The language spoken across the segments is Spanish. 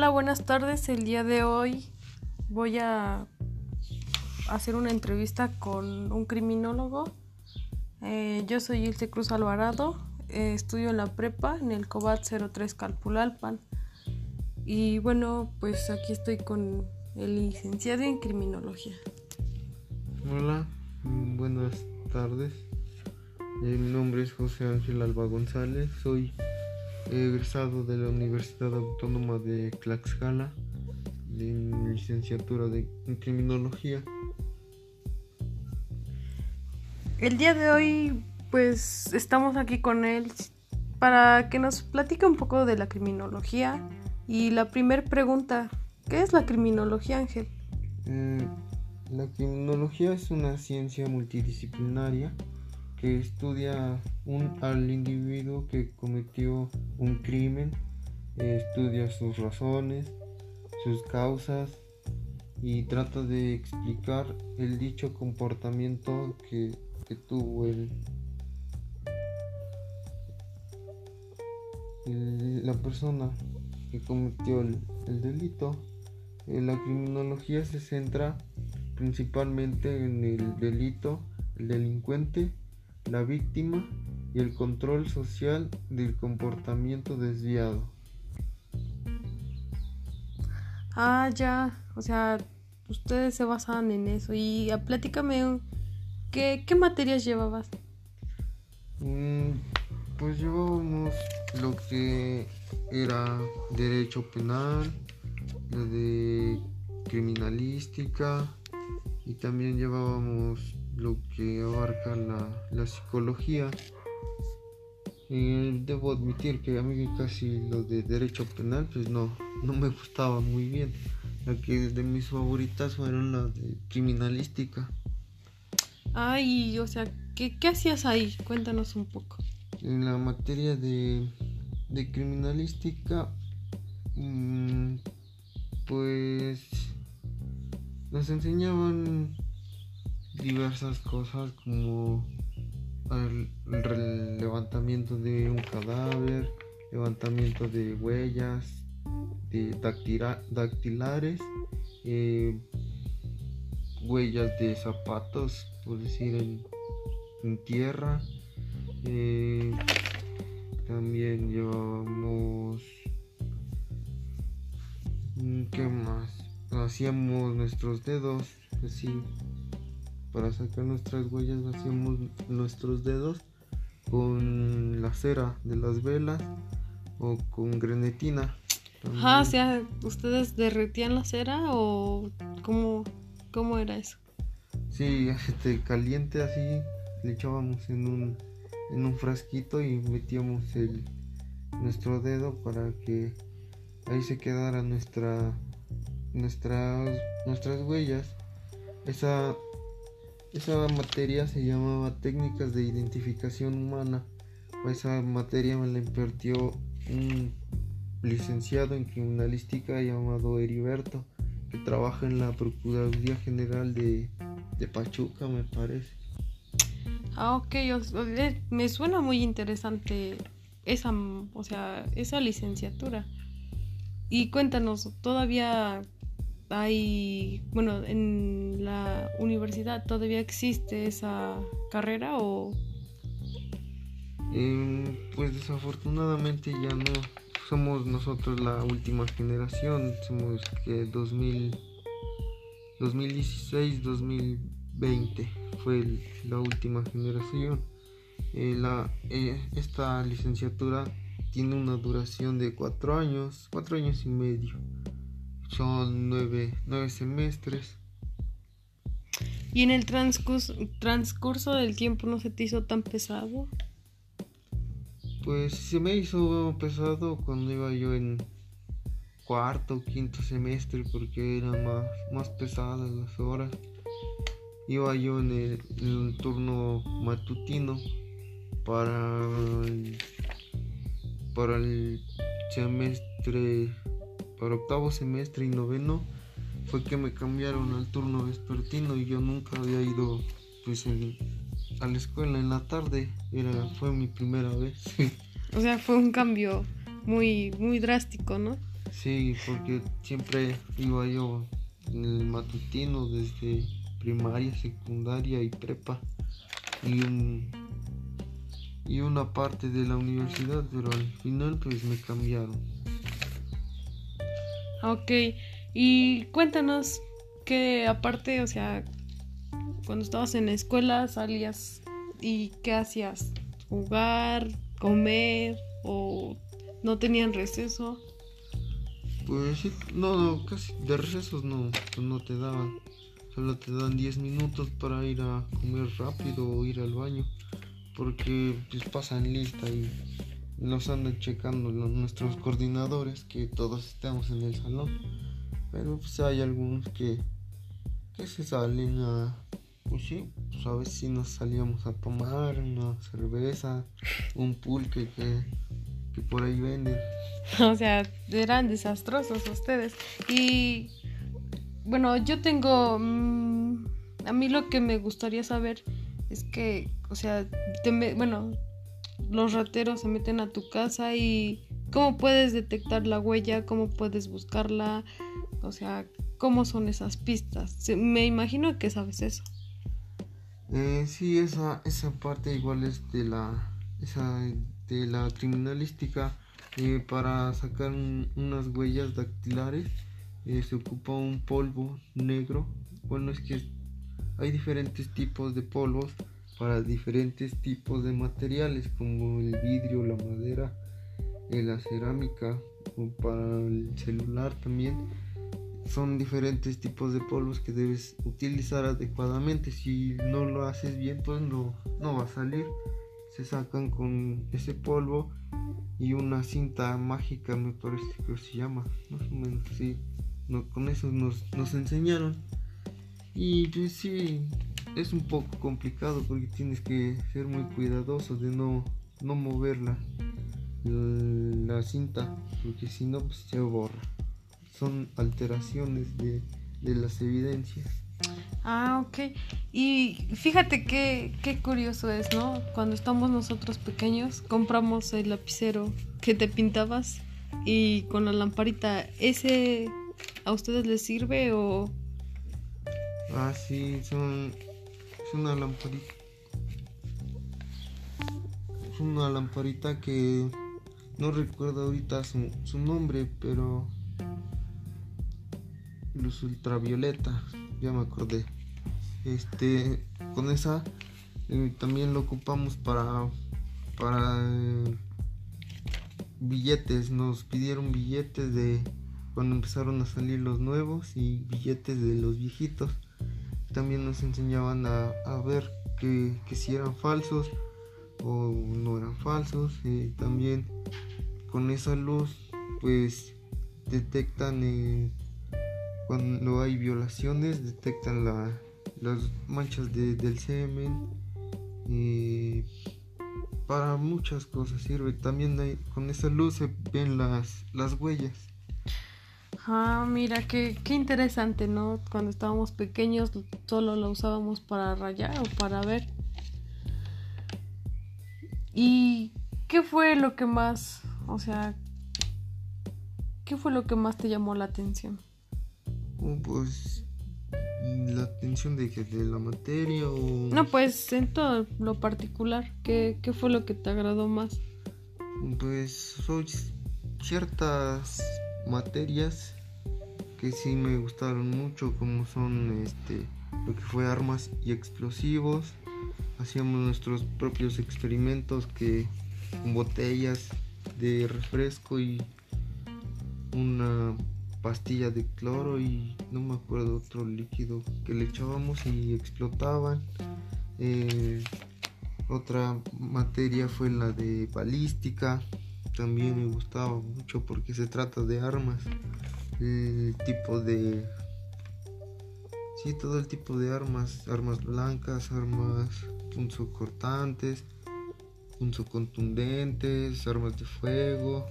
Hola, buenas tardes. El día de hoy voy a hacer una entrevista con un criminólogo. Eh, yo soy Ilse Cruz Alvarado, eh, estudio en la prepa en el COBAT 03 Calpulalpan. Y bueno, pues aquí estoy con el licenciado en criminología. Hola, buenas tardes. Eh, mi nombre es José Ángel Alba González, soy egresado de la Universidad Autónoma de Tlaxcala, de licenciatura de en criminología. El día de hoy, pues estamos aquí con él para que nos platique un poco de la criminología. Y la primera pregunta, ¿qué es la criminología, Ángel? Eh, la criminología es una ciencia multidisciplinaria que estudia un, al individuo que cometió un crimen, estudia sus razones, sus causas y trata de explicar el dicho comportamiento que, que tuvo el, el, la persona que cometió el, el delito. Eh, la criminología se centra principalmente en el delito, el delincuente la víctima y el control social del comportamiento desviado. Ah, ya, o sea, ustedes se basan en eso. Y ah, platícame, ¿qué, qué materias llevabas? Mm, pues llevábamos lo que era derecho penal, lo de criminalística y también llevábamos lo que abarca la, psicología. Y debo admitir que a mí casi lo de derecho penal pues no, no me gustaba muy bien. La que de mis favoritas fueron las de criminalística. Ay, o sea, ¿qué, hacías ahí? Cuéntanos un poco. En la materia de, de criminalística, mm, pues nos enseñaban diversas cosas como el, levantamiento de un cadáver, levantamiento de huellas, de dactilares, eh, huellas de zapatos, por decir, en, tierra. Eh, también llevábamos... Mm, ¿Qué más? Hacíamos nuestros dedos, así para sacar nuestras huellas hacíamos nuestros dedos con la cera de las velas o con grenetina. Ajá, o sea, ¿ustedes derretían la cera o cómo, cómo era eso? Sí, este, caliente así, le echábamos en un, en un frasquito y metíamos el, nuestro dedo para que ahí se quedara nuestra, nuestras, nuestras huellas. Esa esa materia se llamaba Técnicas de Identificación Humana. Esa materia me la impartió un licenciado en criminalística llamado Heriberto, que trabaja en la Procuraduría General de, Pachuca, me parece. Ah, ok, me suena muy interesante esa, o sea, esa licenciatura. Y cuéntanos, ¿todavía hay, bueno, en la universidad todavía existe esa carrera o... Em, pues desafortunadamente ya no. Somos nosotros la última generación, somos que 2000, 2016, 2020 fue la última generación. Eh, la, eh, esta licenciatura tiene una duración de cuatro años, cuatro años y medio. Son nueve, semestres. ¿Y en el transcurso, transcurso del tiempo no se te hizo tan pesado? Pues se me hizo pesado cuando iba yo en cuarto o quinto semestre porque eran más, más pesadas las horas. Iba yo en el, turno matutino para para el semestre para octavo semestre y noveno fue que me cambiaron al turno vespertino y yo nunca había ido pues a la escuela en la tarde era fue mi primera vez o sea fue un cambio muy muy drástico no Sí, porque siempre iba yo en el matutino desde primaria, secundaria y prepa. Y, un, y una parte de la universidad, pero al final pues me cambiaron. Ok, y cuéntanos que aparte, o sea, cuando estabas en la escuela salías y qué hacías, jugar, comer o no tenían receso. Pues sí, no, casi de recesos no, no te daban. Solo te dan 10 minutos para ir a comer rápido o ir al baño. Porque pues pasan lista y nos andan checando nuestros coordinadores que todos estemos en el salón. Pero pues hay algunos que, que se salen a... Pues sí, pues a veces sí nos salíamos a tomar una cerveza, un pulque que que por ahí venden. O sea, eran desastrosos ustedes. Y bueno, yo tengo... Mm, a mí lo que me gustaría saber es que, o sea, bueno, los rateros se meten a tu casa y cómo puedes detectar la huella, cómo puedes buscarla, o sea, cómo son esas pistas. Me imagino que sabes eso. Eh, sí, esa, esa parte igual es de la, esa de la criminalística eh, para sacar unas huellas dactilares eh, se ocupa un polvo negro bueno es que hay diferentes tipos de polvos para diferentes tipos de materiales como el vidrio la madera eh, la cerámica o para el celular también son diferentes tipos de polvos que debes utilizar adecuadamente si no lo haces bien pues no, no va a salir se sacan con ese polvo y una cinta mágica, me parece que se llama, más o menos así. No, con eso nos, nos enseñaron. Y pues sí, es un poco complicado porque tienes que ser muy cuidadoso de no, no moverla la, cinta, porque si no, pues se borra. Son alteraciones de, de las evidencias. Ah, ok. Y fíjate qué, qué curioso es, ¿no? Cuando estamos nosotros pequeños, compramos el lapicero que te pintabas y con la lamparita, ¿ese a ustedes les sirve o...? Ah, sí, son... Es una lamparita. Es una lamparita que no recuerdo ahorita su, su nombre, pero... Luz ultravioleta ya me acordé. Este, con esa eh, también lo ocupamos para para eh, billetes. Nos pidieron billetes de cuando empezaron a salir los nuevos y billetes de los viejitos. También nos enseñaban a, ver que, si eran falsos o no eran falsos. Eh, también con esa luz pues detectan cuando hay violaciones detectan las manchas del semen y para muchas cosas sirve. También con esa luz se ven las, las huellas. Ah, mira, qué, qué interesante, ¿no? Cuando estábamos pequeños solo lo usábamos para rayar o para ver. ¿Y qué fue lo que más, o sea, qué fue lo que más te llamó la atención? pues la atención de, de la materia o... No, pues en todo lo particular, ¿qué, ¿qué, fue lo que te agradó más? Pues soy ciertas materias que sí me gustaron mucho, como son este lo que fue armas y explosivos. Hacíamos nuestros propios experimentos que botellas de refresco y una pastilla de cloro y no me acuerdo otro líquido que le echábamos y explotaban. Eh, otra materia fue la de balística. También me gustaba mucho porque se trata de armas. El tipo de... Sí, todo el tipo de armas. Armas blancas, armas punzocortantes, punzocontundentes, armas de fuego.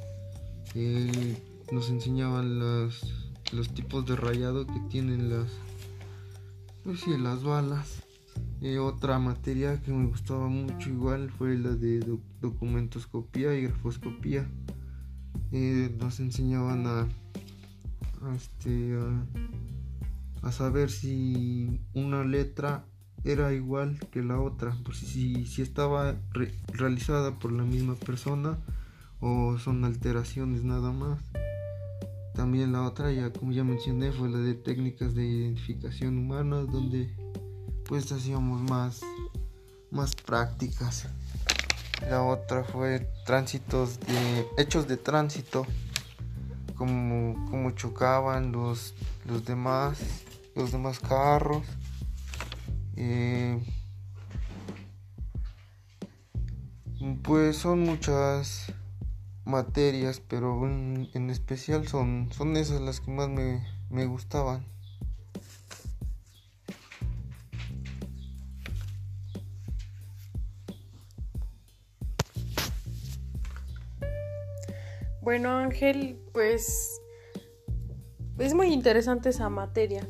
Nos enseñaban los, los tipos de rayado que tienen las pues sí, las balas eh, otra materia que me gustaba mucho igual fue la de documentoscopía y grafoscopía eh, nos enseñaban a, este, a, saber si una letra era igual que la otra, por si, si estaba realizada por la misma persona o son alteraciones nada más. También la otra, ya como ya mencioné, fue la de técnicas de identificación humana, donde pues hacíamos más, más prácticas. La otra fue tránsitos de hechos de tránsito, como, chocaban los, los demás, los demás carros. Eh, pues son muchas materias, pero en, especial son, son esas las que más me, me gustaban. Bueno, Ángel, pues es muy interesante esa materia.